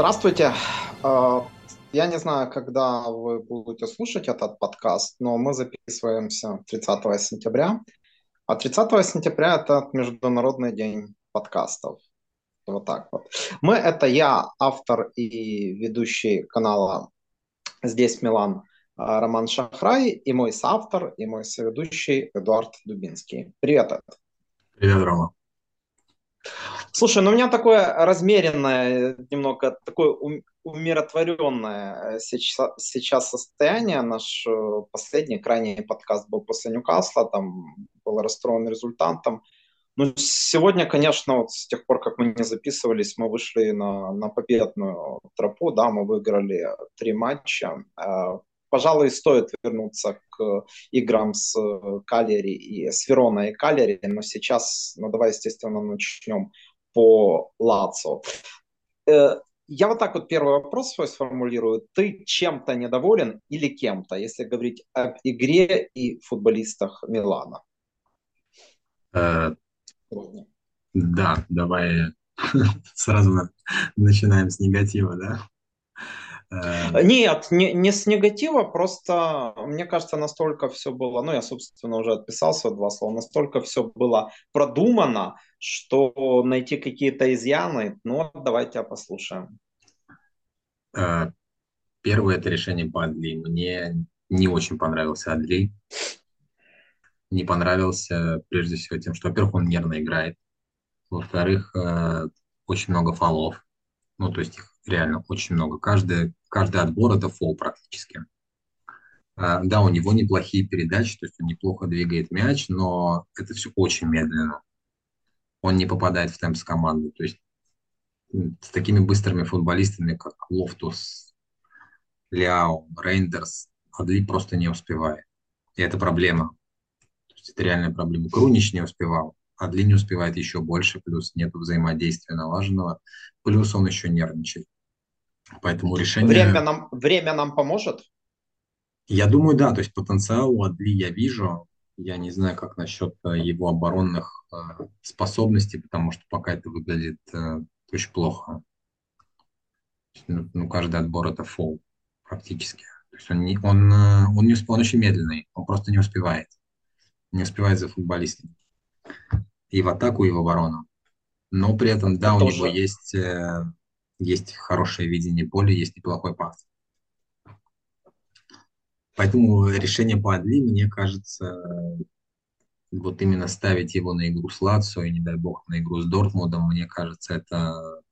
Здравствуйте. Э, Я не знаю, когда вы будете слушать этот подкаст, но мы записываемся 30 сентября. А 30 сентября это Международный день подкастов. Вот так вот. Мы это я, автор и ведущий канала «Здесь Милан» э, Роман Шахрай, и мой соавтор, и мой соведущий Эдуард Дубинский. Привет, Эд. Привет, Рома. Слушай, ну у меня такое размеренное, немного такое умиротворенное сейчас, сейчас состояние. Наш э, последний, крайний подкаст был после Ньюкасла, там был расстроен результатом. Ну, сегодня, конечно, вот с тех пор, как мы не записывались, мы вышли на, на победную тропу, да, мы выиграли три матча. Э, пожалуй, стоит вернуться к играм с Калери и с Вероной и Калери, но сейчас, ну давай, естественно, начнем по Лацо. Э, я вот так вот первый вопрос свой сформулирую. Ты чем-то недоволен или кем-то, если говорить об игре и футболистах Милана? Э, да, давай сразу начинаем с негатива, да? Э, Нет, не, не с негатива, просто мне кажется, настолько все было, ну я, собственно, уже отписался два слова, настолько все было продумано, что найти какие-то изъяны, ну давайте послушаем. Э, первое это решение по Адли. Мне не очень понравился Адли. Не понравился прежде всего тем, что, во-первых, он нервно играет. Во-вторых, э, очень много фолов. Ну, то есть их реально очень много. Каждый, каждый отбор это фол практически. А, да, у него неплохие передачи, то есть он неплохо двигает мяч, но это все очень медленно. Он не попадает в темп с команды. То есть с такими быстрыми футболистами, как Лофтус, Ляо, Рейндерс, Адли просто не успевает. И это проблема. То есть это реальная проблема. Крунич не успевал, Адли не успевает еще больше, плюс нет взаимодействия налаженного, плюс он еще нервничает. Поэтому решение... Время нам, время нам поможет? Я думаю, да. То есть потенциал у Адли я вижу. Я не знаю, как насчет э, его оборонных э, способностей, потому что пока это выглядит э, очень плохо. Ну, ну, каждый отбор это фол практически. То есть он, не, он, он, не, он очень медленный, он просто не успевает. Не успевает за футболистами. И в атаку, и в оборону. Но при этом, да, это у тоже... него есть есть хорошее видение поля, есть неплохой пас. Поэтому решение по Адли, мне кажется, вот именно ставить его на игру с Лацио и, не дай бог, на игру с Дортмундом, мне кажется, это,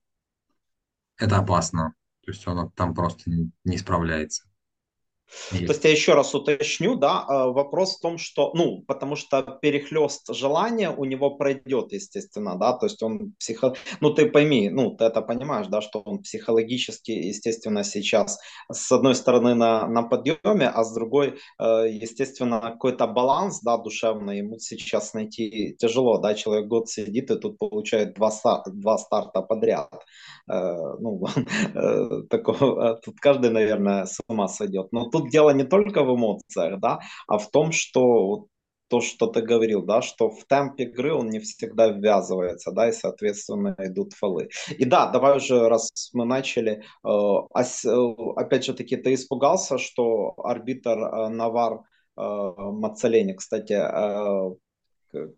это опасно. То есть он там просто не справляется. То есть я еще раз уточню, да, э, вопрос в том, что, ну, потому что перехлест желания у него пройдет, естественно, да, то есть он психо... Ну, ты пойми, ну, ты это понимаешь, да, что он психологически, естественно, сейчас с одной стороны на, на подъеме, а с другой, э, естественно, какой-то баланс, да, душевный ему сейчас найти тяжело, да, человек год сидит и тут получает два, два старта подряд. Э, ну, такого, тут каждый, наверное, с ума сойдет. Но тут тут дело не только в эмоциях, да, а в том, что то, что ты говорил, да, что в темп игры он не всегда ввязывается, да, и, соответственно, идут фолы. И да, давай уже, раз мы начали, э, э опять же таки, ты испугался, что арбитр э, Навар э, Мацалени, кстати, э,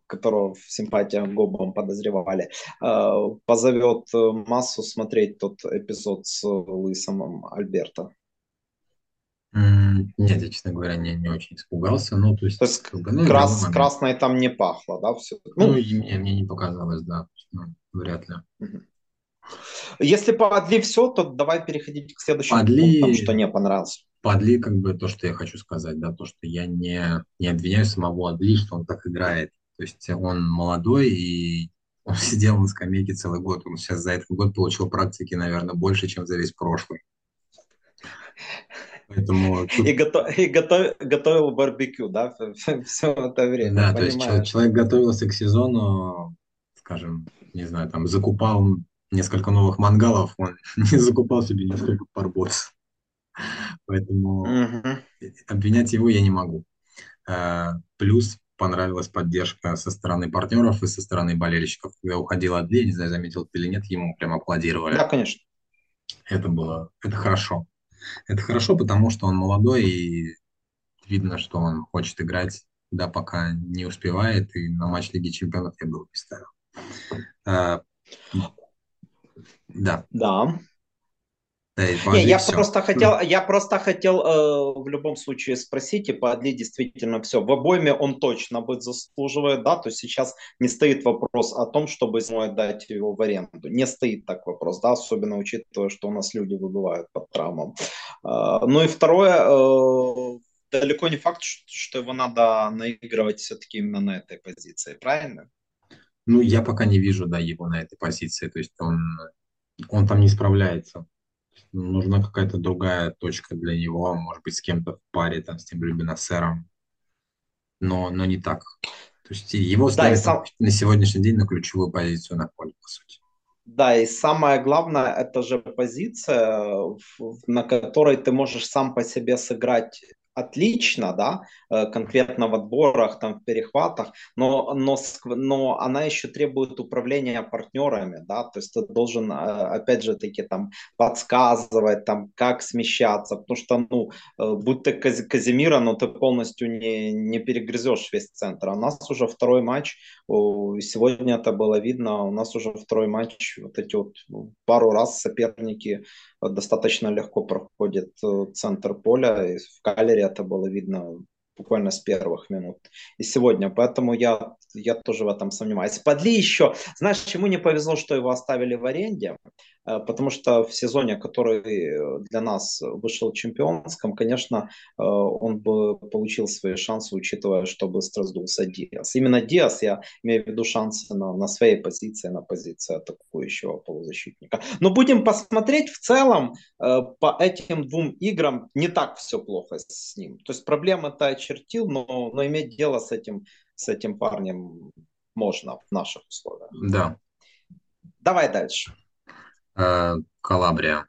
которого в симпатиях Гобом подозревали, э, позовет массу смотреть тот эпизод с Луисом Альберто. Нет, я, честно говоря, не, не очень испугался. Ну, то есть, то есть как бы, ну, крас, красное там не пахло, да, все? Ну, ну и мне, мне не показалось, да, ну, вряд ли. Если по Адли все, то давай переходить к следующему Адли... пунктам, что не понравилось. По Адли, как бы, то, что я хочу сказать, да, то, что я не, не обвиняю самого Адли, что он так играет. То есть он молодой, и он сидел на скамейке целый год. Он сейчас за этот год получил практики, наверное, больше, чем за весь прошлый. Поэтому. И, готов, и готов, готовил барбекю, да, все это время. Да, то есть человек, готовился к сезону, скажем, не знаю, там закупал несколько новых мангалов, он не закупал себе несколько парбоц. Поэтому угу. обвинять его я не могу. А, плюс понравилась поддержка со стороны партнеров и со стороны болельщиков. Когда уходил Адли, не знаю, заметил ты или нет, ему прям аплодировали. Да, конечно. Это было, это хорошо. Это хорошо, потому что он молодой и видно, что он хочет играть, да, пока не успевает, и на матч Лиги Чемпионов я был не ставил. А, да. Да. Не, я все. просто хотел, я просто хотел э, в любом случае спросить, и Падли действительно все. В обойме он точно быть заслуживает, да, то есть сейчас не стоит вопрос о том, чтобы зимой отдать его в аренду. Не стоит так вопрос, да, особенно учитывая, что у нас люди выбывают под травмам. Э, ну и второе, э, далеко не факт, что его надо наигрывать все-таки именно на этой позиции, правильно? Ну, я пока не вижу, да, его на этой позиции, то есть он, он там не справляется нужна какая-то другая точка для него, может быть, с кем-то в паре, там, с тем же Бенасером, но, но не так. То есть его ставят да, сам... на сегодняшний день на ключевую позицию на поле, по сути. Да, и самое главное, это же позиция, на которой ты можешь сам по себе сыграть отлично, да, э, конкретно в отборах, там, в перехватах, но, но, но она еще требует управления партнерами, да, то есть ты должен, э, опять же таки, там, подсказывать, там, как смещаться, потому что, ну, э, будь ты Казимира, но ты полностью не, не перегрызешь весь центр. А у нас уже второй матч, сегодня это было видно, у нас уже второй матч, вот эти вот ну, пару раз соперники достаточно легко проходит э, центр поля. И в Калере это было видно буквально с первых минут. И сегодня, поэтому я, я тоже в этом сомневаюсь. Подли еще, знаешь, ему не повезло, что его оставили в аренде. Э, потому что в сезоне, который для нас вышел чемпионском, конечно, э, он бы получил свои шансы, учитывая, что быстро сдулся Диас. Именно Диас, я имею в виду шансы на, на своей позиции, на позиции атакующего полузащитника. Но будем посмотреть в целом э, по этим двум играм не так все плохо с ним. То есть проблемы-то очертил, но, но иметь дело с этим, с этим парнем можно в наших условиях. Да. Давай дальше. Э, Калабрия.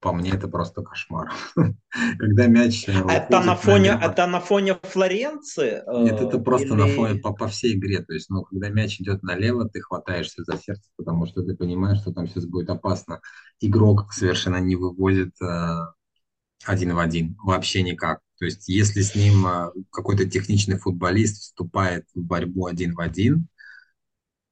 По мне это просто кошмар. Когда мяч... Э, это на фоне, это на фоне Флоренции? Э, Нет, это просто или... на фоне по, по всей игре. То есть, ну, когда мяч идет налево, ты хватаешься за сердце, потому что ты понимаешь, что там сейчас будет опасно. Игрок совершенно не выводит э, один в один. Вообще никак. То есть, если с ним какой-то техничный футболист вступает в борьбу один в один,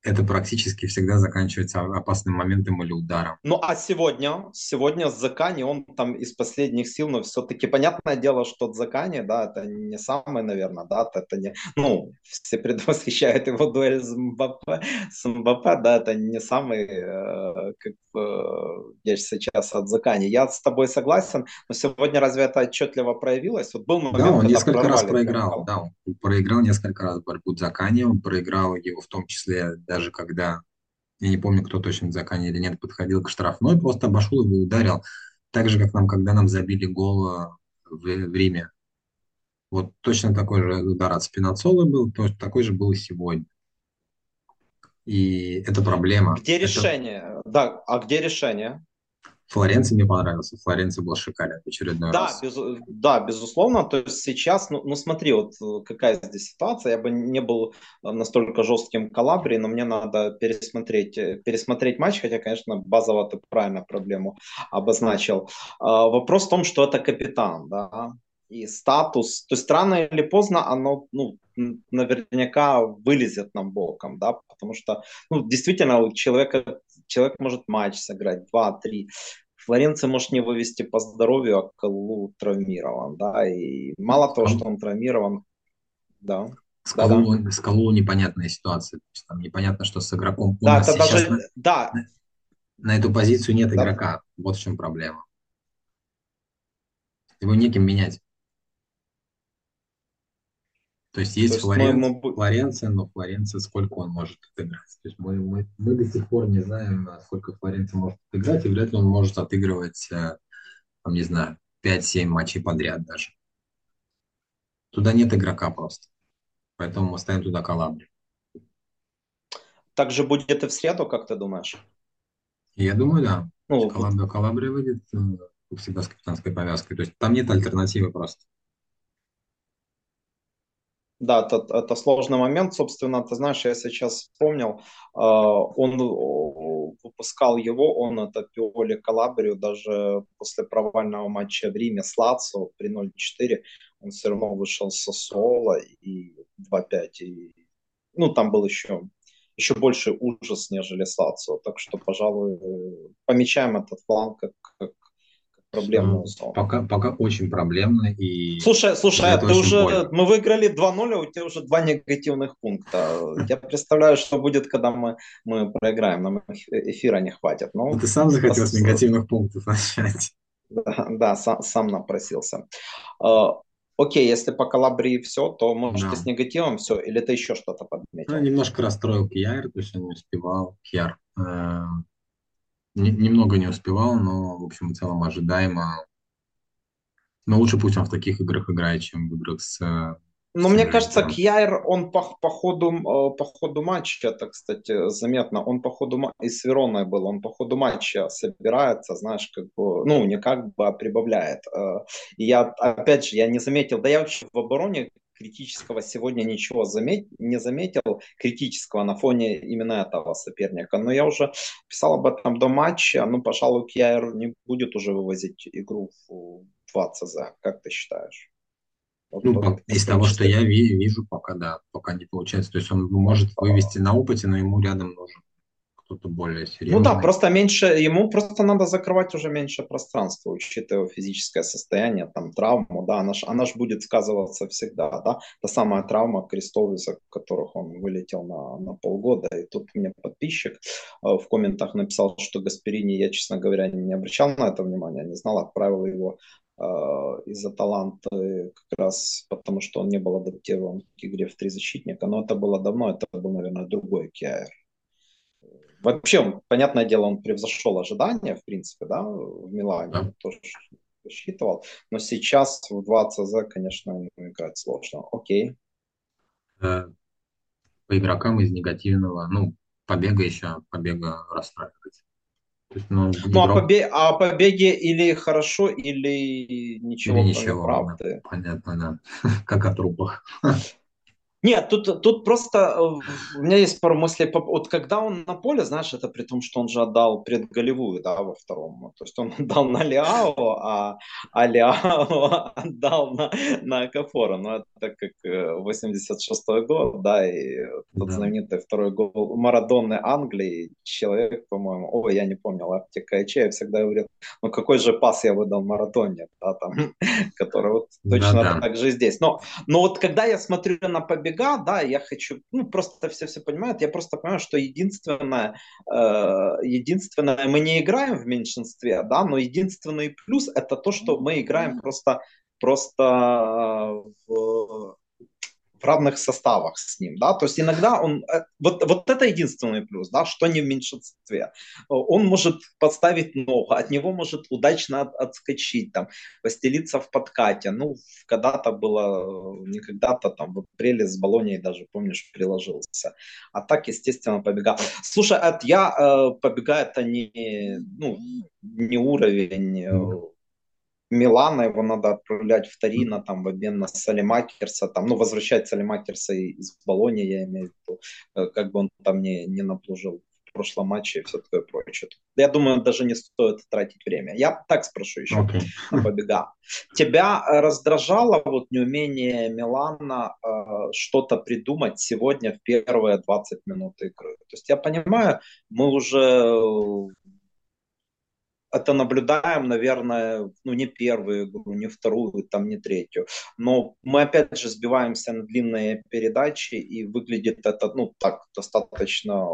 это практически всегда заканчивается опасным моментом или ударом. Ну а сегодня, сегодня Закани, он там из последних сил, но все-таки понятное дело, что Закани, да, это не самый, наверное, да, это не, ну, все предвосхищают его дуэль с Мбаппе, с Мбаппе, да, это не самый, э, как бы, я сейчас от Закани. Я с тобой согласен, но сегодня разве это отчетливо проявилось? Вот был момент, да, он несколько раз проиграл, да, он проиграл несколько раз борьбу Закани, он проиграл его в том числе даже когда, я не помню, кто точно Закани или нет, подходил к штрафной, просто обошел его и ударил. Так же, как нам, когда нам забили гол э, в, в Риме. Вот точно такой же удар от Спинацола был, то, такой же был и сегодня. И это проблема. Где это... решение? Да, а где решение? Флоренция мне понравился. Флоренция был шикарен в очередной да, раз. Без, да, безусловно. То есть сейчас, ну, ну смотри, вот э, какая здесь ситуация. Я бы не был э, настолько жестким Калабри, но мне надо пересмотреть, э, пересмотреть матч, хотя, конечно, базово ты правильно проблему обозначил. А, вопрос в том, что это капитан, да, и статус. То есть рано или поздно оно, ну, наверняка вылезет нам боком, да, потому что, ну, действительно, у человека человек может матч сыграть, два-три. Флоренция может не вывести по здоровью, а Калу травмирован, да, и мало того, что он травмирован, да. С Калу, да, да. с Калу непонятная ситуация, там непонятно, что с игроком. У да, это даже, на, да. На эту позицию нет да. игрока, вот в чем проблема. Его неким менять. То есть есть, То Флоренция, мы... Флоренция, но Флоренция сколько он может отыграть. То есть мы, мы, мы до сих пор не знаем, сколько Флоренция может отыграть, и вряд ли он может отыгрывать, э, там, не знаю, 5-7 матчей подряд даже. Туда нет игрока просто. Поэтому мы ставим туда Калабри. Так же будет и в среду, как ты думаешь? Я думаю, да. Ну, Калабри, Калабри выйдет э, всегда с капитанской повязкой. То есть там нет альтернативы просто. Да, это, это сложный момент, собственно, ты знаешь, я сейчас вспомнил, э, он выпускал его, он это Пиоли Калабрию, даже после провального матча в Риме с Лацо при 0-4, он все равно вышел со Соло и 2-5. И, ну, там был еще, еще больше ужас, нежели с Лацо. Так что, пожалуй, помечаем этот фланг как, как проблемную зону. Пока, пока очень проблемно. И слушай, слушай, а ты уже, больно. мы выиграли 2-0, а у тебя уже два негативных пункта. Я представляю, что будет, когда мы, мы проиграем, нам эфира не хватит. Но ну, ты сам захотел с негативных пунктов начать. Да, да сам, сам напросился. Uh, окей, если по Калабрии все, то может да. с негативом все, или ты еще что-то подметил? Ну, немножко расстроил Кьяр, то есть он не успевал. Кьяр. Э, немного не успевал, но, в общем, в целом ожидаемо. Но лучше пусть он в таких играх играет, чем в играх с... Ну, мне кажется, Кьяйр, он по, по, ходу, э, по ходу матча, это, кстати, заметно, он по ходу и с Вероной был, он по ходу матча собирается, знаешь, как бы, ну, не как бы, а прибавляет. Э, и я, опять же, я не заметил, да я вообще в обороне критического сегодня ничего замет... не заметил, критического на фоне именно этого соперника. Но я уже писал об этом до матча. Ну, пожалуй, Кьяер не будет уже вывозить игру в 2 ЦЗ. Как ты считаешь? Вот ну, по, из того, что я вижу, пока да, пока не получается. То есть он может вывести на опыте, но ему рядом нужен кто-то более серьезный. Ну да, просто меньше, ему просто надо закрывать уже меньше пространства, учитывая физическое состояние, там, травму, да, она ж, она будет сказываться всегда, да, та самая травма крестов, из-за которых он вылетел на, на полгода, и тут мне подписчик э, в комментах написал, что Гасперини, я, честно говоря, не обращал на это внимания, не знал, отправил его э, из-за таланта как раз потому, что он не был адаптирован к игре в три защитника, но это было давно, это был, наверное, другой Киаер. Вообще, понятное дело, он превзошел ожидания, в принципе, да, в Милане, да. тоже рассчитывал. Но сейчас в 2 ЦЗ, конечно, играть сложно. Окей. Э, по игрокам из негативного, ну, побега еще, побега расстраивает. Есть, ну, игрок... ну а, побе... а побеги или хорошо, или ничего, или ничего правды. Да, понятно, да. как о трупах. Нет, тут, тут просто э, у меня есть пару мыслей. Вот когда он на поле, знаешь, это при том, что он же отдал предголевую, да, во втором. То есть он отдал на Лиао, а, а Лиао отдал на, на Кафора. Ну, это как 86-й э, год, да, и тот да. знаменитый второй гол Марадонны Англии. Человек, по-моему, ой, я не помню, Лаптика Эче, я всегда говорил, ну какой же пас я выдал Марадоне, да, там, который вот точно да, да. так же здесь. Но, но вот когда я смотрю на победу бега, да, я хочу, ну, просто все все понимают, я просто понимаю, что единственное, э, единственное, мы не играем в меньшинстве, да, но единственный плюс это то, что мы играем просто, просто э, в в равных составах с ним, да, то есть иногда он, э, вот, вот это единственный плюс, да, что не в меньшинстве, он может подставить ногу, от него может удачно от, отскочить, там, постелиться в подкате, ну, когда-то было, не когда-то, там, в апреле с Болонией даже, помнишь, приложился, а так, естественно, побегал. Слушай, от я э, побегаю, это не, ну, не уровень э, Милана, его надо отправлять в Торино, там, в обмен на Салимакерса, там, ну, возвращать Салимакерса из Болони, я имею в виду, э, как бы он там не, не наплужил в прошлом матче и все такое прочее. Я думаю, даже не стоит тратить время. Я так спрошу еще okay. побега. Тебя раздражало вот неумение Милана э, что-то придумать сегодня в первые 20 минут игры? То есть я понимаю, мы уже это наблюдаем, наверное, ну не первую игру, не вторую, там не третью. Но мы опять же сбиваемся на длинные передачи, и выглядит это, ну, так, достаточно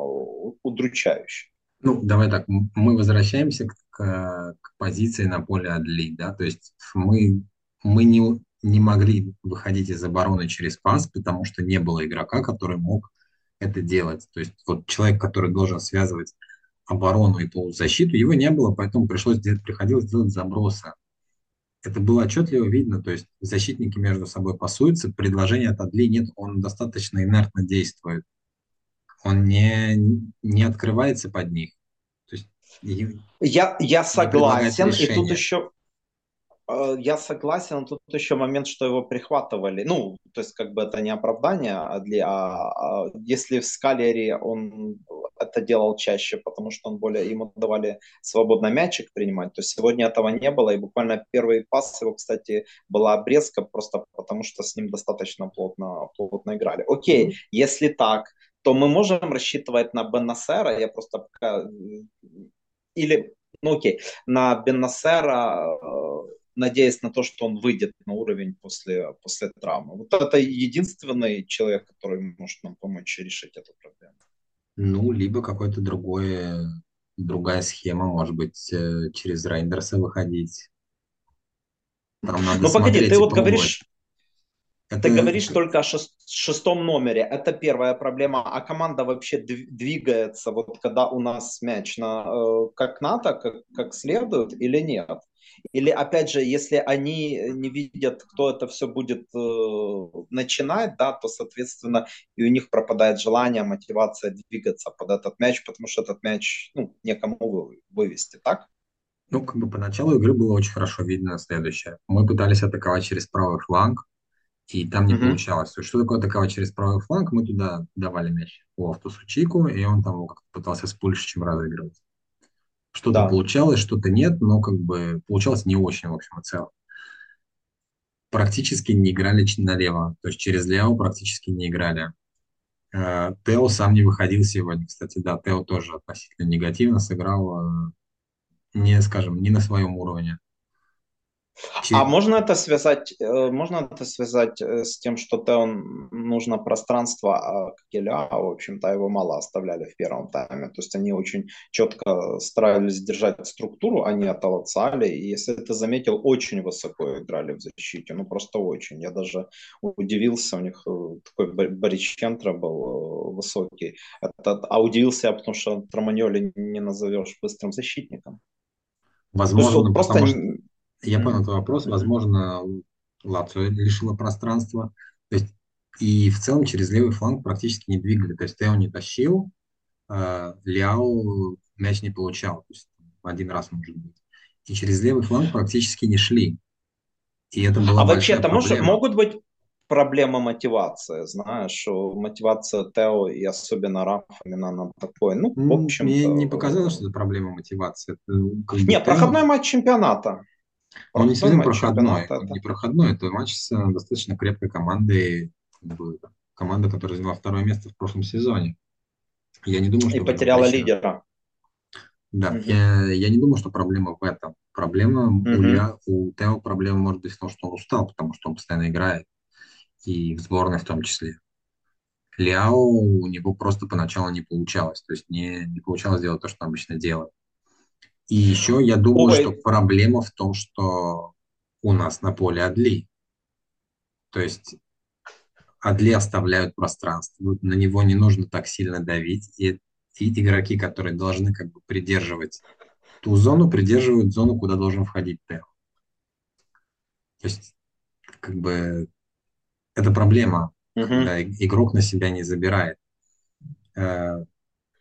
удручающе. Ну, давай так, мы возвращаемся к, к, позиции на поле Адли, да, то есть мы, мы не, не могли выходить из обороны через пас, потому что не было игрока, который мог это делать. То есть вот человек, который должен связывать оборону и полузащиту, его не было, поэтому пришлось делать, приходилось делать забросы. Это было отчетливо видно, то есть защитники между собой пасуются, предложения от Адли нет, он достаточно инертно действует. Он не, не открывается под них. То есть, я, я согласен, и тут еще я согласен, тут еще момент, что его прихватывали. Ну, то есть, как бы это не оправдание, а, для, а, а если в Скалере он это делал чаще, потому что он более, ему давали свободно мячик принимать. То сегодня этого не было, и буквально первый пас его, кстати, была обрезка, просто потому что с ним достаточно плотно, плотно играли. Окей, mm-hmm. если так, то мы можем рассчитывать на Беннасера, я просто пока... Или, ну окей, на Беннасера надеясь на то, что он выйдет на уровень после, после травмы. Вот это единственный человек, который может нам помочь решить эту проблему. Ну, либо какой-то другой, другая схема, может быть, э, через Рейндерса выходить. Там надо ну, погоди, ты вот говоришь, это... Ты говоришь только о шестом номере. Это первая проблема. А команда вообще двигается, вот когда у нас мяч на, э, как надо, как, как следует или нет? Или, опять же, если они не видят, кто это все будет э, начинать, да, то, соответственно, и у них пропадает желание, мотивация двигаться под этот мяч, потому что этот мяч, ну, некому вывести, так? Ну, как бы по началу игры было очень хорошо видно следующее. Мы пытались атаковать через правый фланг, и там не mm-hmm. получалось. Что такое атаковать через правый фланг? Мы туда давали мяч Лофтусу Чику, и он там как-то пытался с больше, чем разыгрывать. Что-то да. получалось, что-то нет, но как бы получалось не очень, в общем и целом. Практически не играли налево, то есть через Лео практически не играли. Э, Тео сам не выходил сегодня, кстати, да, Тео тоже относительно негативно сыграл, э, не, скажем, не на своем уровне. А можно это связать, э, можно это связать э, с тем, что Теон нужно пространство, а Келя, в общем-то, его мало оставляли в первом тайме. То есть они очень четко старались держать структуру, они оттолцали. И если ты заметил, очень высоко играли в защите. Ну, просто очень. Я даже удивился, у них э, такой Бориченко был высокий. Этот, а удивился я, потому что Троманьоли не назовешь быстрым защитником. Возможно, есть, просто... Что я понял твой вопрос. Возможно, Лацио лишила пространства. То есть, и в целом через левый фланг практически не двигали. То есть Тео не тащил, э, Ляо мяч не получал. То есть один раз, может быть. И через левый фланг практически не шли. И это была а вообще это может, могут быть проблема мотивации, знаешь, что мотивация Тео и особенно Раф именно на такой, ну, в общем Мне не показалось, что это проблема мотивации. Это, Нет, проходной матч чемпионата. Он не совсем проходной. Он не проходной, это матч с э, достаточно крепкой командой, команда, которая заняла второе место в прошлом сезоне. Я не думаю, что... И потеряла лидера. Да, угу. я, я не думаю, что проблема в этом. Проблема угу. у, Ля, у Тео проблема может быть в том, что он устал, потому что он постоянно играет. И в сборной в том числе. Ляо у него просто поначалу не получалось. То есть не, не получалось делать то, что он обычно делает. И еще я думаю, Ой. что проблема в том, что у нас на поле Адли. То есть Адли оставляют пространство. На него не нужно так сильно давить. И, и игроки, которые должны как бы придерживать ту зону, придерживают зону, куда должен входить Тео. То есть как бы это проблема, угу. когда игрок на себя не забирает. Э,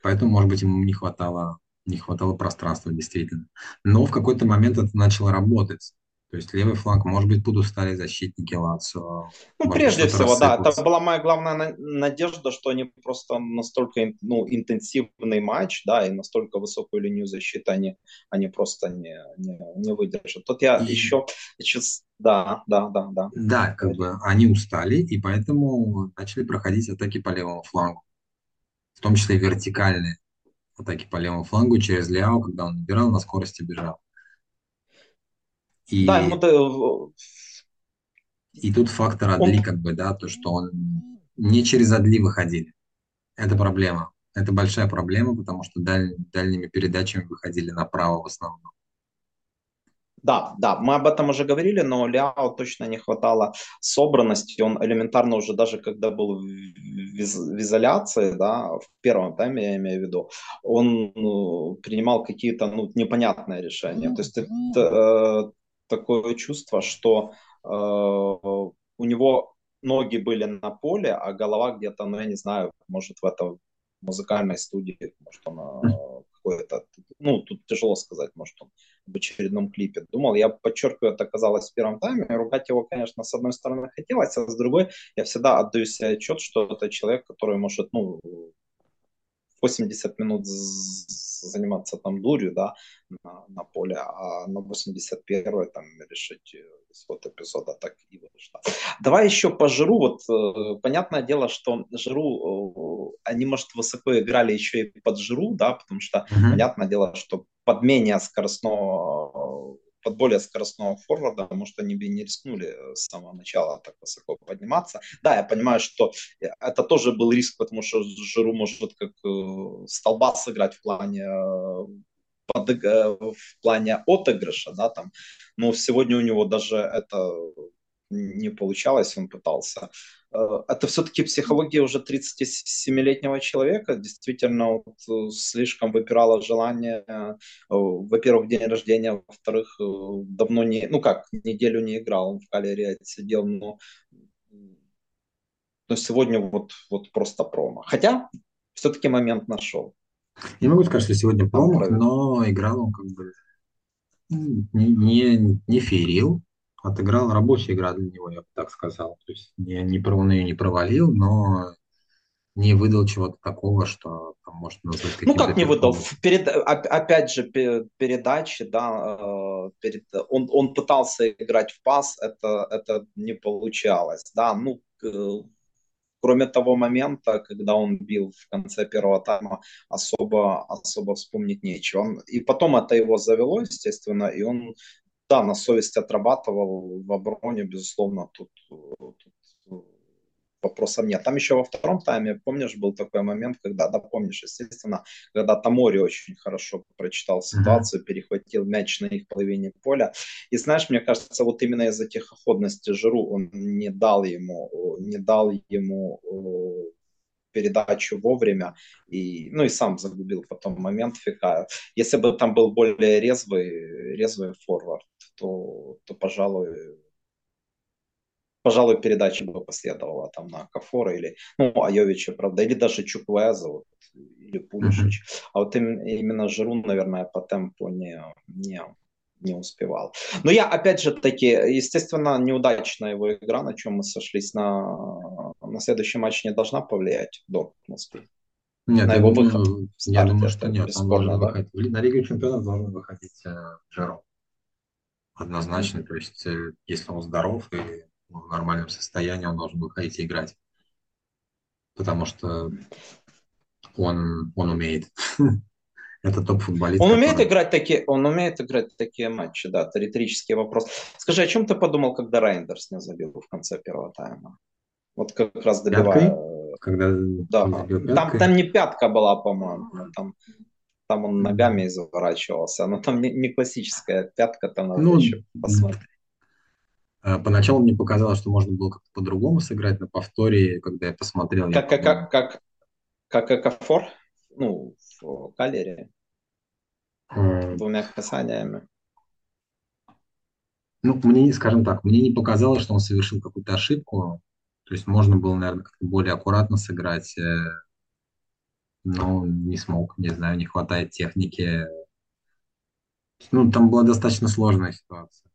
поэтому, может быть, ему не хватало не хватало пространства, действительно. Но в какой-то момент это начало работать. То есть левый фланг, может быть, будут стали защитники Лацио. Ну, прежде всего, да, это была моя главная надежда, что они просто настолько ну, интенсивный матч, да, и настолько высокую линию защиты они, они просто не, не, не выдержат. Тут я и... еще, сейчас, да, да, да, да. Да, как бы они устали, и поэтому начали проходить атаки по левому флангу, в том числе вертикальные атаки по левому флангу через Ляо, когда он набирал, на скорости бежал. И, да, ему то... и тут фактор Адли, он... как бы, да, то, что он не через Адли выходили. Это проблема. Это большая проблема, потому что даль... дальними передачами выходили направо в основном. Да, да, мы об этом уже говорили, но Ляо точно не хватало собранности. Он элементарно уже даже когда был в, в изоляции, да, в первом тайме, я имею в виду, он ну, принимал какие-то ну, непонятные решения. То есть это э, такое чувство, что э, у него ноги были на поле, а голова где-то, ну я не знаю, может в этом музыкальной студии, может он э, какой-то, ну тут тяжело сказать, может он в очередном клипе. Думал, я подчеркиваю, это оказалось в первом тайме. Ругать его, конечно, с одной стороны хотелось, а с другой я всегда отдаю себе отчет, что это человек, который может, ну, 80 минут заниматься там дурью, да, на, на поле, а на 81-й там решить исход эпизода так и вышло. Давай еще по Жиру. Вот э, понятное дело, что Жиру, э, они, может, высоко играли еще и под Жиру, да, потому что mm-hmm. понятное дело, что под менее скоростного под более скоростного форварда, может, они бы не рискнули с самого начала так высоко подниматься. Да, я понимаю, что это тоже был риск, потому что Жиру может как э, столба сыграть в плане под, в плане отыгрыша, да, там, но сегодня у него даже это не получалось, он пытался. Э, это все-таки психология уже 37-летнего человека. Действительно, вот, э, слишком выпирало желание, э, во-первых, день рождения, во-вторых, давно не, ну как, неделю не играл, он в калере сидел, но, но сегодня вот, вот просто промо. Хотя все-таки момент нашел. Не могу сказать, что сегодня промах, но играл он как бы ну, не, не, не феерил, отыграл рабочая игра для него, я бы так сказал. То есть не, не, он ее не провалил, но не выдал чего-то такого, что там, может назвать Ну как не выдал? Перед, опять же, передачи, да, э, перед, он, он пытался играть в пас, это, это не получалось, да, ну, кроме того момента, когда он бил в конце первого тайма, особо, особо вспомнить нечего. Он, и потом это его завело, естественно, и он, да, на совесть отрабатывал в обороне, безусловно, тут, тут вопросов нет. Там еще во втором тайме, помнишь, был такой момент, когда, да, помнишь, естественно, когда Тамори очень хорошо прочитал ситуацию, mm-hmm. перехватил мяч на их половине поля. И знаешь, мне кажется, вот именно из-за тихоходности Жиру он не дал ему, не дал ему передачу вовремя, и, ну и сам загубил потом момент Фикая. Если бы там был более резвый, резвый форвард, то, то пожалуй, пожалуй, передача бы последовала там на Кафора или, ну, Айовича, правда, или даже Чуквеза, вот, или Пулишич. Mm-hmm. А вот им, именно Жирун, наверное, по темпу не, не, не успевал. Но я, опять же таки, естественно, неудачная его игра, на чем мы сошлись на, на следующий матч, не должна повлиять до Москвы. Нет, на его думаю, выход. Я думаю, что нет. Он должен да? выходить. На Лигу чемпионов должен выходить э, Жиру. Однозначно. Mm-hmm. То есть, э, если он здоров и в нормальном состоянии, он должен выходить и играть. Потому что он, он умеет. Это топ-футболист. Он умеет который... играть такие, он умеет играть такие матчи, да, это риторический вопрос. Скажи, о чем ты подумал, когда Рейндерс не забил в конце первого тайма? Вот как раз добивая. Пяткой? Когда да. Там, там не пятка была, по-моему, там, там он ногами изворачивался, но там не, не классическая пятка, там надо ну, еще посмотреть. А, поначалу мне показалось, что можно было как-то по-другому сыграть на повторе, когда я посмотрел. Как, я как, как, как, как Экофор? Ну, в Калере. Mm. Двумя касаниями. Ну, мне, скажем так, мне не показалось, что он совершил какую-то ошибку. То есть можно было, наверное, как-то более аккуратно сыграть, э, но не смог, не знаю, не хватает техники. Ну, там была достаточно сложная ситуация.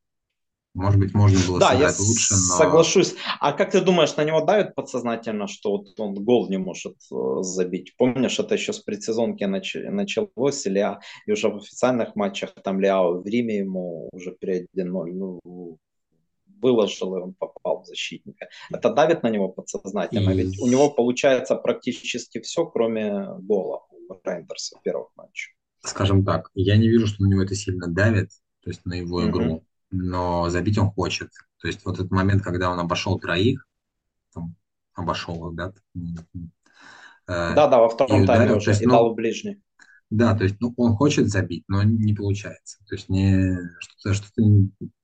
Может быть, можно было да, я лучше, но... соглашусь. А как ты думаешь, на него давит подсознательно, что вот он гол не может э, забить? Помнишь, это еще с предсезонки нач... началось, Илья, и уже в официальных матчах там Ляо в Риме ему уже перед 1-0 ну, выложил, и он попал в защитника. Это давит на него подсознательно, и... ведь у него получается практически все, кроме гола у Рейндерса в первых матчах. Скажем так, я не вижу, что на него это сильно давит, то есть на его игру. Mm-hmm но забить он хочет. То есть вот этот момент, когда он обошел троих, там, обошел их, да? Э, да, да, во втором тайме уже, есть, и ну, дал ближний. Да, то есть ну, он хочет забить, но не получается. То есть не, что-то, что-то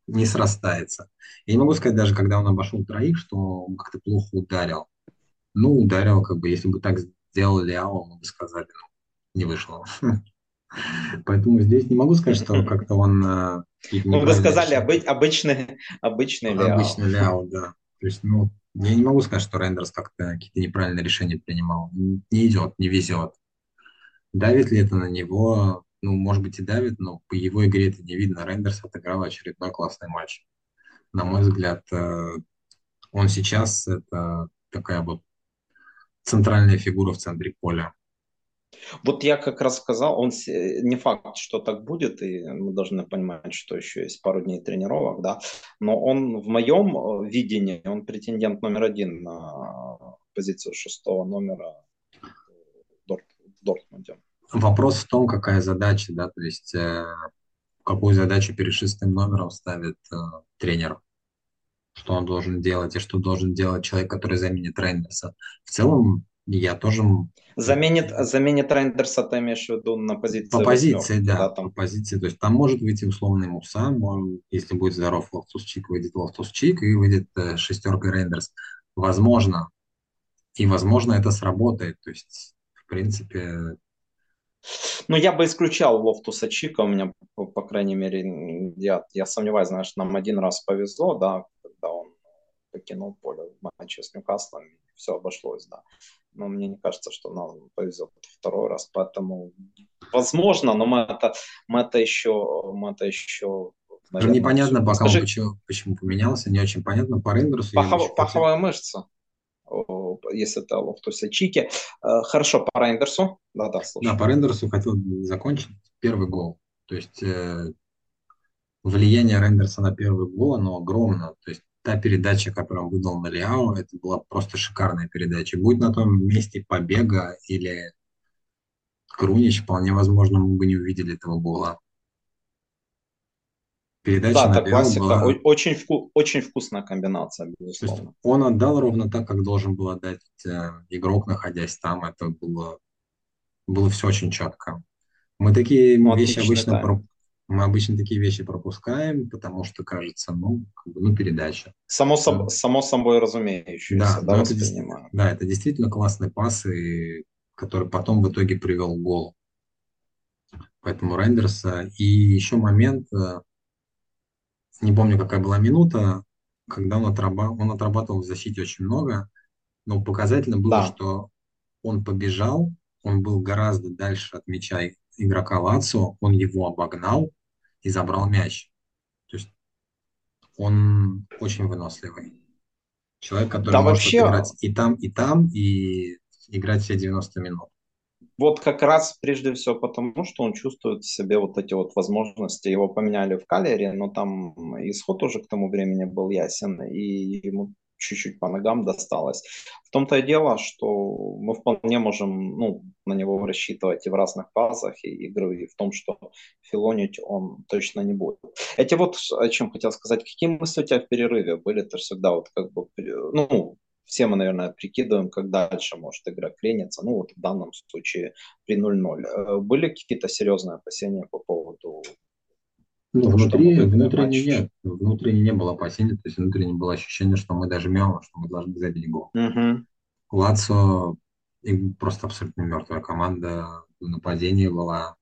не срастается. Я не могу сказать даже, когда он обошел троих, что он как-то плохо ударил. Ну, ударил, как бы, если бы так сделал Ляо, мы бы сказали, ну, не вышло. Поэтому здесь не могу сказать, что как-то он... Ну, вы сказали оби- обычный, обычный Ляо. Обычный Ляо, да. То есть, ну, я не могу сказать, что Рендерс как-то какие-то неправильные решения принимал. Не идет, не везет. Давит ли это на него? Ну, может быть и давит, но по его игре это не видно. Рендерс отыграл очередной классный матч. На мой взгляд, э, он сейчас это такая вот центральная фигура в центре поля. Вот я как раз сказал, он не факт, что так будет, и мы должны понимать, что еще есть пару дней тренировок, да, но он в моем э, видении, он претендент номер один на позицию шестого номера в Дортмунде. Вопрос в том, какая задача, да, то есть э, какую задачу перед шестым номером ставит э, тренер, что он должен делать и что должен делать человек, который заменит Рейндерса. В целом, я тоже... Заменит, заменит Рейндерса, ты имеешь в виду на позиции? По позиции, да, да там. по позиции. То есть там может выйти условный Муса, может, если будет здоров Лофтус-Чик, выйдет Лофтус-Чик и выйдет э, шестерка Рейндерс. Возможно. И, возможно, это сработает. То есть, в принципе, ну, я бы исключал Лофтуса Чика, у меня, по, по крайней мере, я, я сомневаюсь, знаешь, нам один раз повезло, да, когда он покинул поле в матче с Ньюкаслом, все обошлось, да. Но мне не кажется, что нам повезет второй раз, поэтому возможно, но мы это, мы это еще, мы это еще Наверное, Непонятно пока Скажи, он почему, почему поменялся, не очень понятно. По Рейндерсу... Пахов, паховая мышца если это Лофтуса Чики. Э, хорошо, по Рейндерсу. Да, да, слушай. Да, по Рейндерсу хотел закончить первый гол. То есть э, влияние Рейндерса на первый гол, оно огромно. То есть та передача, которую он выдал на Лиао, это была просто шикарная передача. Будь на том месте побега или Крунич, вполне возможно, мы бы не увидели этого гола. Передача да, это классика. Была... Очень, вку... очень вкусная комбинация, безусловно. он отдал ровно так, как должен был отдать э, игрок, находясь там. Это было, было все очень четко. Мы такие ну, вещи обычно про... мы обычно такие вещи пропускаем, потому что кажется, ну, как бы, ну передача. Само, соб... да. само собой разумеющееся, да, да, это, да, это действительно классный пас, и, который потом в итоге привел к голу. Поэтому Рендерса. И еще момент, э, не помню, какая была минута, когда он, отраба, он отрабатывал в защите очень много, но показательно было, да. что он побежал, он был гораздо дальше от мяча игрока Лацо, он его обогнал и забрал мяч. То есть он очень выносливый. Человек, который да, может вообще... играть и там, и там, и играть все 90 минут. Вот как раз прежде всего потому, что он чувствует в себе вот эти вот возможности. Его поменяли в Калере, но там исход уже к тому времени был ясен, и ему чуть-чуть по ногам досталось. В том-то и дело, что мы вполне можем ну, на него рассчитывать и в разных фазах и игры, и в том, что филонить он точно не будет. Эти вот, о чем хотел сказать, какие мысли у тебя в перерыве были? Ты всегда вот как бы, ну, все мы, наверное, прикидываем, как дальше может игра клиниться. Ну, вот в данном случае при 0-0. Э, были какие-то серьезные опасения по поводу ну, внутри, внутренне нет. Внутренне не было опасений, то есть внутренне было ощущение, что мы даже мимо, что мы должны забить гол. Угу. Лацо просто абсолютно мертвая команда. Нападение была.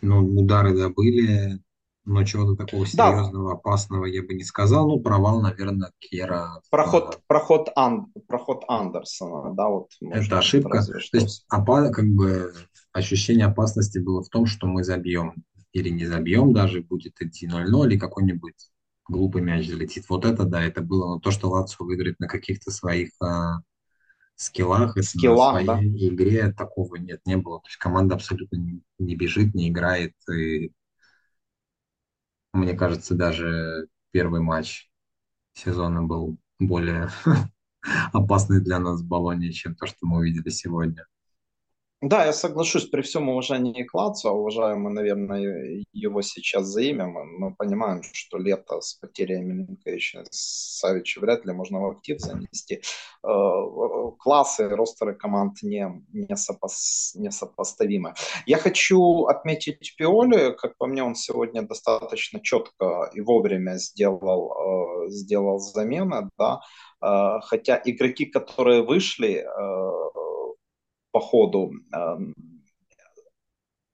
Ну, удары добыли, но чего-то такого серьезного, да. опасного я бы не сказал. Ну, провал, наверное, Кера. Проход, в... проход, Ан, проход Андерсона, да, вот. Это ошибка. То есть, опа, как бы ощущение опасности было в том, что мы забьем или не забьем даже, будет идти 0-0 или какой-нибудь глупый мяч залетит. Вот это, да, это было. Но то, что Лацо выиграет на каких-то своих а, скиллах, Скиллах, на своей да. игре, такого нет, не было. То есть команда абсолютно не, не бежит, не играет и мне кажется, даже первый матч сезона был более опасный для нас в Болоне, чем то, что мы увидели сегодня. Да, я соглашусь, при всем уважении к Лацо, уважаем наверное, его сейчас за имя, мы, мы понимаем, что лето с потерей Миленковича Савича вряд ли можно в актив занести. Э, классы, ростеры команд не, не, сопос, не сопоставимы. Я хочу отметить Пиоли, как по мне, он сегодня достаточно четко и вовремя сделал, э, сделал замены, да, э, хотя игроки, которые вышли, по ходу эм,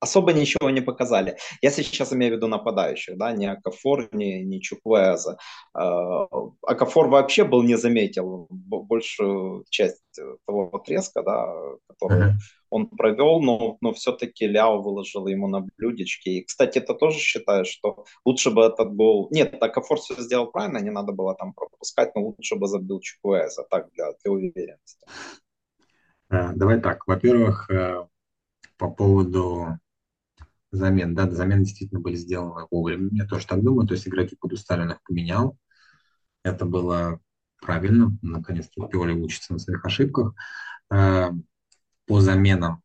особо ничего не показали. Я сейчас имею в виду нападающих, да, не Акафор, не, не Чуквеза. Э, Акафор вообще был не заметил большую часть того отрезка, да, который он провел, но, но все-таки Ляо выложил ему на блюдечке. И, кстати, это тоже считаю, что лучше бы этот был... Нет, Акафор все сделал правильно, не надо было там пропускать, но лучше бы забил Чуквеза, так, для, для уверенности. Э, давай так. Во-первых, э, по поводу замен. Да, замены действительно были сделаны вовремя. Я тоже так думаю. То есть игроки их поменял. Это было правильно. Наконец-то Пиоли учится на своих ошибках. Э, по заменам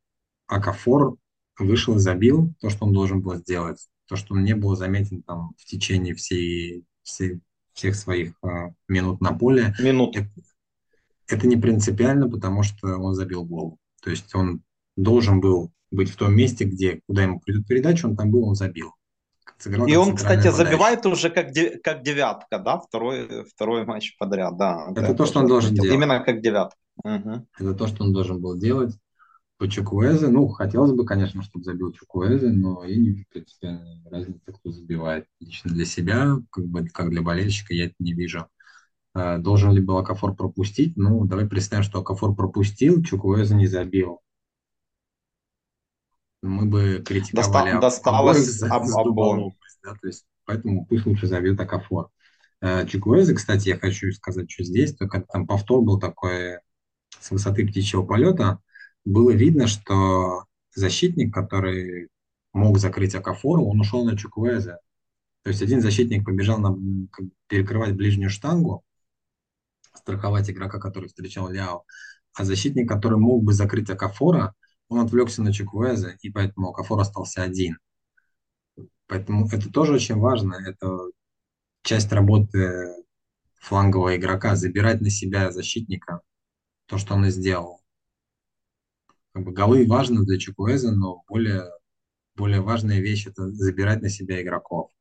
Акафор вышел и забил то, что он должен был сделать. То, что он не был заметен там в течение всей, всей всех своих минут на поле. Минут. Это, это не принципиально, потому что он забил гол. То есть он должен был быть в том месте, где, куда ему придут передачу, он там был, он забил. Сыграл и он, кстати, подача. забивает уже как, де, как девятка, да, второй, второй матч подряд, да. Это, это то, что он должен делать. Именно как девятка. Угу. Это то, что он должен был делать. По Чукуэзе, ну, хотелось бы, конечно, чтобы забил Чукуэзе, но я не вижу принципиальной разницы, кто забивает. Лично для себя, как бы, как для болельщика, я это не вижу. А, должен ли был Акафор пропустить? Ну, давай представим, что Акафор пропустил, Чукуэзе не забил мы бы критиковали Доста- досталось за, об, за да, то есть поэтому пусть лучше забьет Акафор. Э, Чикуэзе, кстати, я хочу сказать, что здесь, только там повтор был такой с высоты птичьего полета, было видно, что защитник, который мог закрыть Акафору, он ушел на Чукуэзе. То есть один защитник побежал на, перекрывать ближнюю штангу, страховать игрока, который встречал Ляо, а защитник, который мог бы закрыть Акафора, он отвлекся на Чуквеза, и поэтому Окафор остался один. Поэтому это тоже очень важно. Это часть работы флангового игрока, забирать на себя защитника, то, что он и сделал. Как бы голы важны для Чукуэза, но более, более важная вещь – это забирать на себя игроков.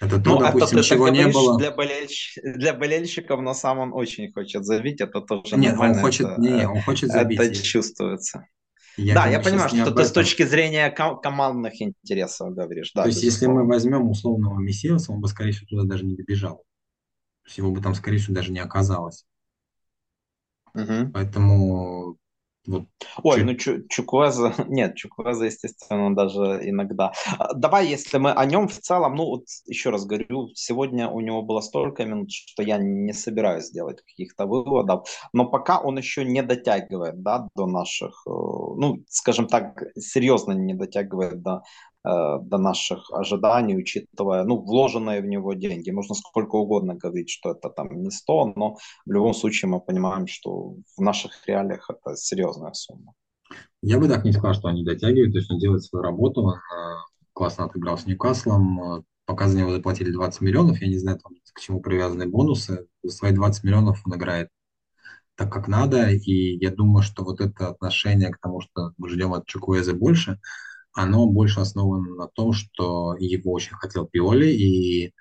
Это то, ну, допустим, это ты чего не было. Для, болельщ... для болельщиков на самом он очень хочет забить, это тоже Нет, он хочет, это, не, он хочет забить. Это чувствуется. Я да, я понимаю, что ты с точки зрения ком- командных интересов говоришь. Да, То есть, если мы возьмем условного Мессиаса, он бы, скорее всего, туда даже не добежал. То есть, его бы там, скорее всего, даже не оказалось. Угу. Поэтому вот, Ой, ну Чуквеза, нет, Чуквеза, естественно, даже иногда. А, давай, если мы о нем в целом, ну вот еще раз говорю, сегодня у него было столько минут, что я не собираюсь делать каких-то выводов, но пока он еще не дотягивает, да, до наших, э, ну, скажем так, серьезно не дотягивает до до наших ожиданий, учитывая, ну, вложенные в него деньги. Можно сколько угодно говорить, что это там не 100, но в любом случае мы понимаем, что в наших реалиях это серьезная сумма. Я бы так не сказал, что они дотягивают, то есть он делает свою работу, э, классно отыграл с Ньюкаслом, э, пока за него заплатили 20 миллионов, я не знаю, там, к чему привязаны бонусы, за свои 20 миллионов он играет так, как надо, и я думаю, что вот это отношение к тому, что мы ждем от Чукуэза больше – оно больше основано на том, что его очень хотел Пиоли, и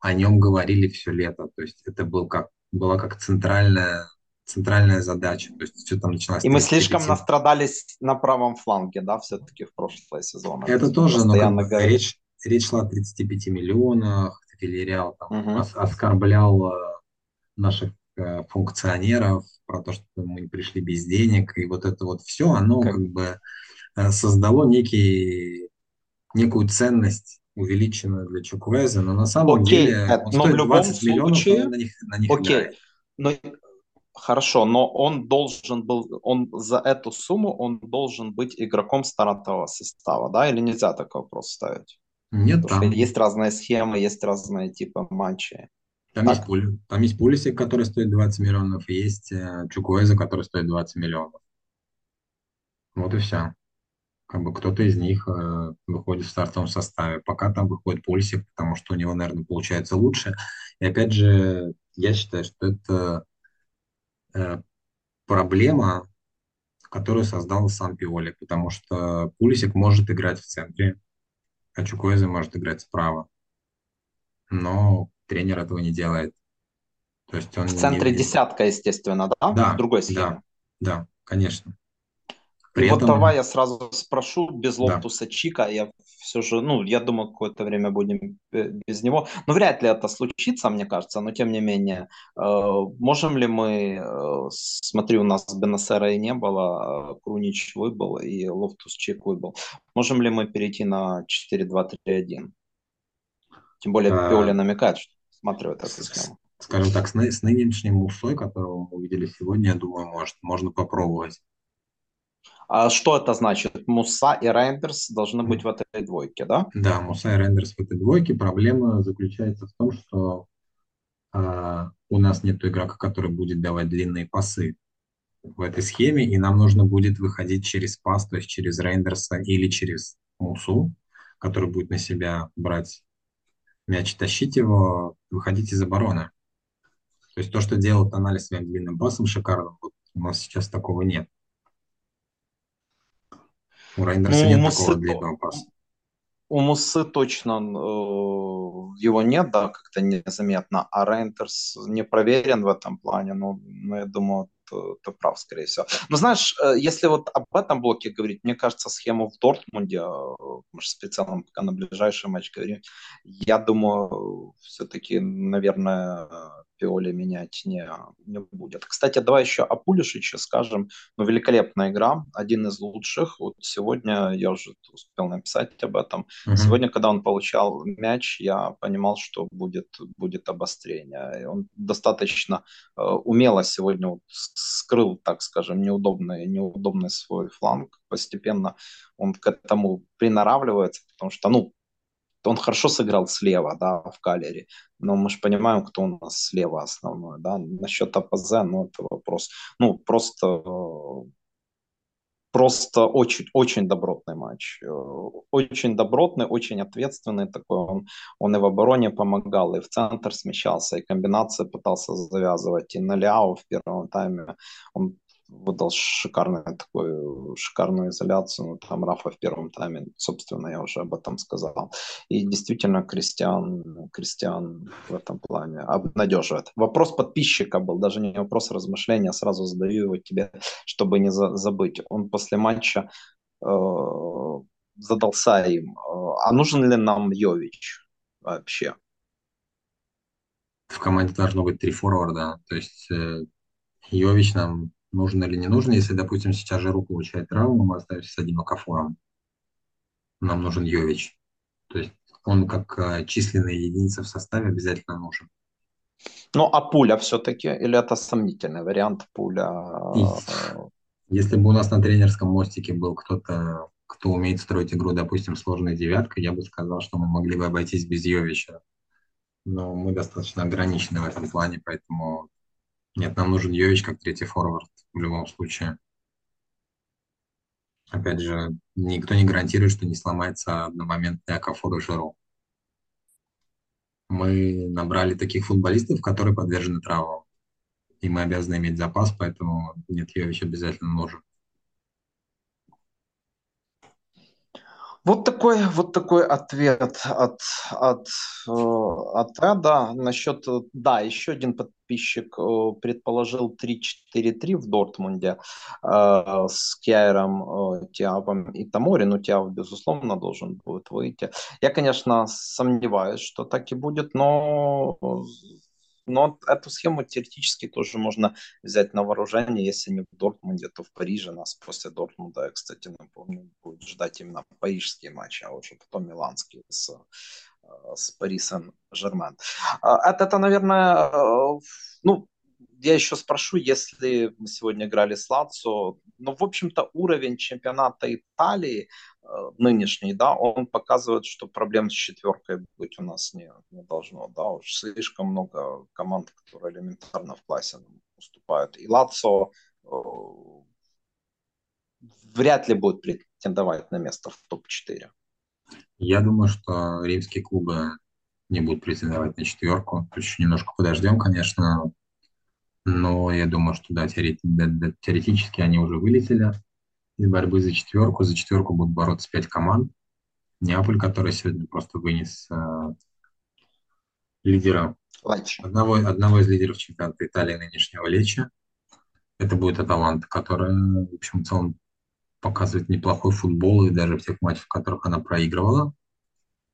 о нем говорили все лето. То есть это был как, была как центральная, центральная задача. То есть все там началось... И мы слишком перейти. настрадались на правом фланге, да, все-таки в прошлый сезон. Это тоже, но как бы, речь, речь шла о 35 миллионах, Вильяреал там угу. оскорблял э, наших э, функционеров про то, что мы пришли без денег, и вот это вот все, оно как, как бы создало некий, некую ценность увеличенную для Чуквеза, но на самом Окей, деле он но стоит в любом 20 миллионов, случае... на них, на них Окей. играет. Но Хорошо, но он должен был, он за эту сумму он должен быть игроком стартового состава, да, или нельзя такой вопрос ставить? Нет, Потому там... есть разные схемы, есть разные типы матчей. Там есть, пуль, там есть Пулисик, который стоит 20 миллионов, и есть э, Чукуэза, который стоит 20 миллионов. Вот и все как бы кто-то из них э, выходит в стартовом составе. Пока там выходит Пульсик, потому что у него, наверное, получается лучше. И опять же, я считаю, что это э, проблема, которую создал сам Пиоли, потому что Пулисик может играть в центре, а Чукуэзе может играть справа. Но тренер этого не делает. То есть он в центре не... десятка, естественно, да? Да. В другой схеме. Да, да, конечно. При вот этом... давай я сразу спрошу, без Лофтуса да. Чика, я все же, ну, я думаю, какое-то время будем э, без него. Но вряд ли это случится, мне кажется, но тем не менее. Э, можем ли мы, э, смотри, у нас Бенасера и не было, э, Крунич выбыл и Лофтус Чик выбыл. Можем ли мы перейти на 4-2-3-1? Тем более а... Пиоли намекает, что смотрю эту схему. Скажем так, с, ны- с нынешним Мусой, которого мы увидели сегодня, я думаю, может, можно попробовать. А что это значит? Муса и Рейндерс должны быть в этой двойке, да? Да, Муса и Рейндерс в этой двойке. Проблема заключается в том, что а, у нас нет игрока, который будет давать длинные пасы в этой схеме, и нам нужно будет выходить через пас, то есть через Рейндерса или через Мусу, который будет на себя брать мяч, тащить его, выходить из обороны. То есть то, что делал Тонали своим длинным пасом шикарным, вот у нас сейчас такого нет. У Рейндерса ну, нет Мусы... такого длинного паса. У Мусы точно э, его нет, да, как-то незаметно, а Рейндерс не проверен в этом плане, но, но я думаю, ты, ты прав, скорее всего. Но знаешь, э, если вот об этом блоке говорить, мне кажется, схему в Дортмунде, э, может, специально пока на ближайший матч говорим, я думаю, все-таки, наверное, Пиоли менять не, не будет. Кстати, давай еще о Пулишиче скажем. Ну, великолепная игра, один из лучших. Вот сегодня я уже успел написать об этом. Uh-huh. Сегодня, когда он получал мяч, я понимал, что будет, будет обострение. И он достаточно э, умело сегодня вот скрыл, так скажем, неудобный, неудобный свой фланг. Постепенно он к этому приноравливается, потому что, ну, он хорошо сыграл слева, да, в Калере, но мы же понимаем, кто у нас слева основной, да, насчет АПЗ, ну, это вопрос, ну, просто просто очень, очень добротный матч. Очень добротный, очень ответственный такой. Он, он и в обороне помогал, и в центр смещался, и комбинации пытался завязывать. И на Ляо в первом тайме он выдал шикарную такую шикарную изоляцию. Ну, там Рафа в первом тайме, собственно, я уже об этом сказал. И действительно, Кристиан, Кристиан в этом плане обнадеживает. Вопрос подписчика был, даже не вопрос размышления, сразу задаю его тебе, чтобы не за забыть. Он после матча э, задался им, э, а нужен ли нам Йович вообще? В команде должно быть три форварда, то есть э, Йович нам нужно или не нужно. Если, допустим, сейчас Жиру получает травму, мы остаемся с одним Акафором. Нам нужен Йович. То есть он как э, численная единица в составе обязательно нужен. Ну, а пуля все-таки? Или это сомнительный вариант пуля? Если бы у нас на тренерском мостике был кто-то, кто умеет строить игру, допустим, сложной девяткой, я бы сказал, что мы могли бы обойтись без Йовича. Но мы достаточно ограничены в этом плане, поэтому нет, нам нужен Йович как третий форвард в любом случае. Опять же, никто не гарантирует, что не сломается одномоментный Акафор и Жиру. Мы набрали таких футболистов, которые подвержены травмам. И мы обязаны иметь запас, поэтому нет, Йович обязательно нужен. Вот такой, вот такой ответ от, от, э, от Эда. Насчет, да, еще один подписчик э, предположил 3-4-3 в Дортмунде э, с Кьяером, э, Тиавом и Тамори. Ну, Тиав, безусловно, должен будет выйти. Я, конечно, сомневаюсь, что так и будет, но но эту схему теоретически тоже можно взять на вооружение, если не в Дортмунде, то в Париже. Нас после Дортмунда, кстати, напомню, будет ждать именно парижские матчи, а уже потом миланские с, э, с Пари Сен-Жермен. А, это, это, наверное, э, ну, я еще спрошу, если мы сегодня играли с Лацо, ну, в общем-то, уровень чемпионата Италии нынешний, да, он показывает, что проблем с четверкой быть у нас не, не должно, да, уж слишком много команд, которые элементарно в классе уступают. И Лацо э, вряд ли будет претендовать на место в топ-4. Я думаю, что римские клубы не будут претендовать на четверку. Еще немножко подождем, конечно, но я думаю, что да, теоретически они уже вылетели из борьбы за четверку. За четверку будут бороться пять команд. Неаполь, который сегодня просто вынес э, лидера, одного, одного из лидеров чемпионата Италии нынешнего Леча. Это будет Аталанта, которая, в общем, в целом показывает неплохой футбол, и даже в тех матчах, в которых она проигрывала.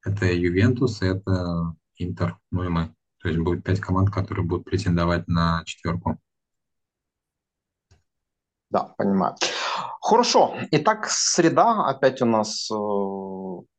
Это Ювентус, это Интер, ну и мы. То есть будет пять команд, которые будут претендовать на четверку. Да, понимаю. Хорошо. Итак, среда. Опять у нас э,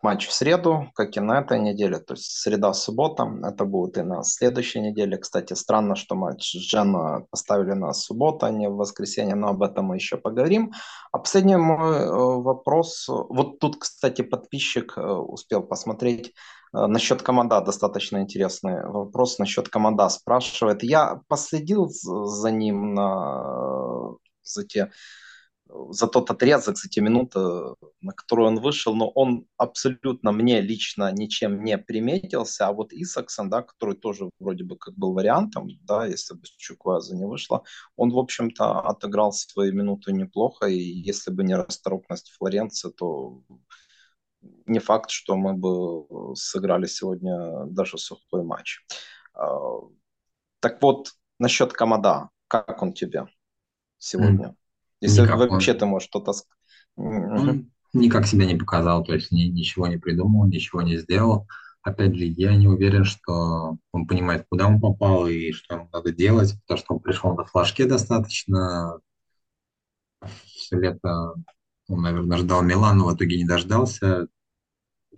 матч в среду, как и на этой неделе. То есть среда-суббота. Это будет и на следующей неделе. Кстати, странно, что матч Джена поставили на субботу, а не в воскресенье. Но об этом мы еще поговорим. А последний мой э, вопрос. Вот тут, кстати, подписчик э, успел посмотреть Насчет команда достаточно интересный вопрос. Насчет команда спрашивает. Я последил за ним на за те за тот отрезок, за те минуты, на которые он вышел, но он абсолютно мне лично ничем не приметился, а вот Исаксон, да, который тоже вроде бы как был вариантом, да, если бы Чукваза не вышла, он, в общем-то, отыграл свои минуты неплохо, и если бы не расторопность Флоренции, то не факт, что мы бы сыграли сегодня даже сухой матч. А, так вот, насчет Камада, как он тебе сегодня? Mm. Если никак вообще ты можешь что-то... Он никак себя не показал, то есть ни, ничего не придумал, ничего не сделал. Опять же, я не уверен, что он понимает, куда он попал и что ему надо делать, потому что он пришел на флажке достаточно. Все лето он, наверное, ждал Милан, но в итоге не дождался.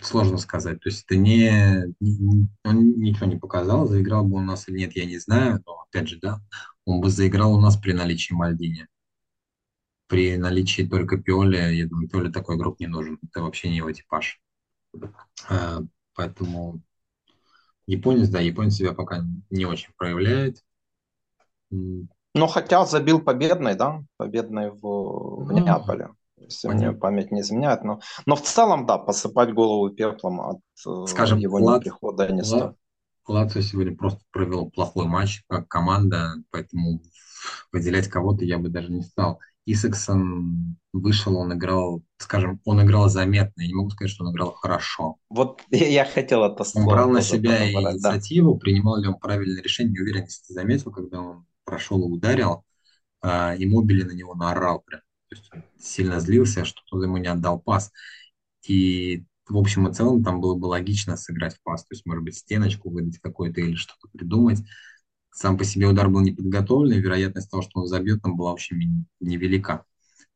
Сложно сказать. То есть это не, не... Он ничего не показал, заиграл бы у нас или нет, я не знаю. Но, опять же, да, он бы заиграл у нас при наличии Мальдини при наличии только Пиоли, я думаю, Пиоли такой игрок не нужен. Это вообще не его типаж. А, поэтому японец, да, японец себя пока не очень проявляет. Ну, хотя забил победный, да, победный в, в ну, Неаполе, если мне память не изменяет. Но, но в целом, да, посыпать голову пеплом от э, Скажем, его Лат, неприхода не стоит. Лацио сегодня просто провел плохой матч как команда, поэтому выделять кого-то я бы даже не стал. Исаксон вышел, он играл, скажем, он играл заметно. Я не могу сказать, что он играл хорошо. Вот я хотел это слово. Он брал на себя инициативу, да. принимал ли он правильное решение, не уверен, если ты заметил, когда он прошел и ударил, а, и Мобили на него наорал прям. То есть он сильно злился, что тот ему не отдал пас. И в общем и целом там было бы логично сыграть в пас. То есть, может быть, стеночку выдать какой-то или что-то придумать сам по себе удар был не подготовленный, вероятность того, что он забьет, там была очень невелика.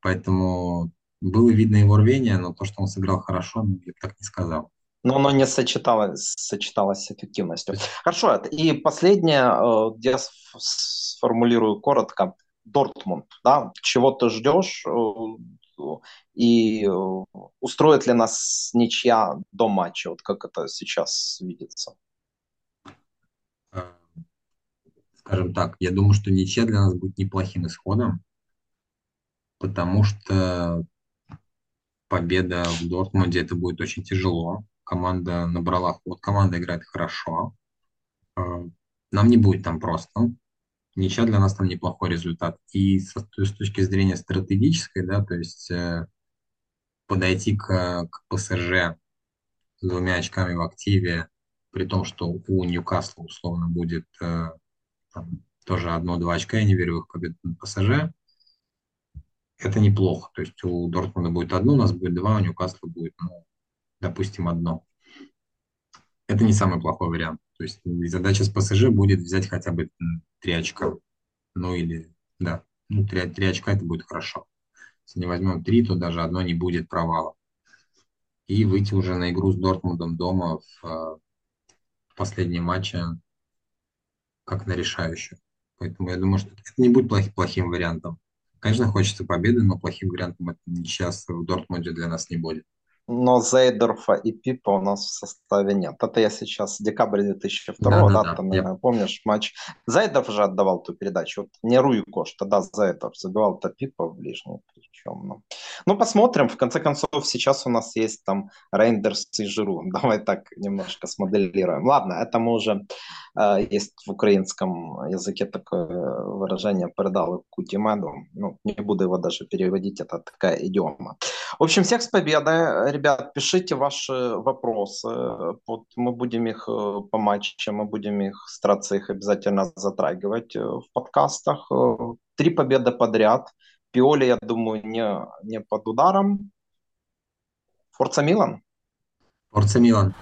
Поэтому было видно его рвение, но то, что он сыграл хорошо, ну, я бы так не сказал. Но оно не сочеталось, сочеталось с эффективностью. Хорошо, и последнее, э, я сформулирую коротко. Дортмунд, да, чего ты ждешь э, и э, устроит ли нас ничья до матча, вот как это сейчас видится? Скажем так, я думаю, что ничья для нас будет неплохим исходом, потому что победа в Дортмунде это будет очень тяжело. Команда набрала ход, команда играет хорошо. А, нам не будет там просто. Ничья для нас там неплохой результат. И с, с точки зрения стратегической, да, то есть э, подойти к, к ПСЖ с двумя очками в активе, при том, что у Ньюкасла условно будет э, там, тоже одно-два очка, я не верю в их победу над ПСЖ. Это неплохо. То есть у Дортмунда будет одно, у нас будет два, у Ньюкасла будет, ну, допустим, одно. Это не самый плохой вариант. То есть задача с ПСЖ будет взять хотя бы три очка. Ну или, да, ну, три, три очка это будет хорошо. Если не возьмем три, то даже одно не будет провала. И выйти уже на игру с Дортмундом дома в, в последнем матче как на решающую. Поэтому я думаю, что это не будет плохим, плохим вариантом. Конечно, хочется победы, но плохим вариантом это сейчас в Дортмунде для нас не будет но Зейдорфа и Пипа у нас в составе нет. Это я сейчас, декабрь 2002 да, да, да, ты, наверное, помнишь матч. Зайдорф же отдавал ту передачу, вот не Руйкош, тогда Зайдорф забивал это Пипа в ближний причем. Ну. ну, посмотрим, в конце концов, сейчас у нас есть там Рейндерс и Жиру, давай так немножко смоделируем. Ладно, это мы уже, э, есть в украинском языке такое выражение «передал кутимеду», ну, не буду его даже переводить, это такая идиома. В общем, всех с победой, ребят, пишите ваши вопросы. Вот мы будем их э, по матчам, мы будем их стараться их обязательно затрагивать э, в подкастах. Э, три победы подряд. Пиоли, я думаю, не, не под ударом. Форца Милан. Форца Милан.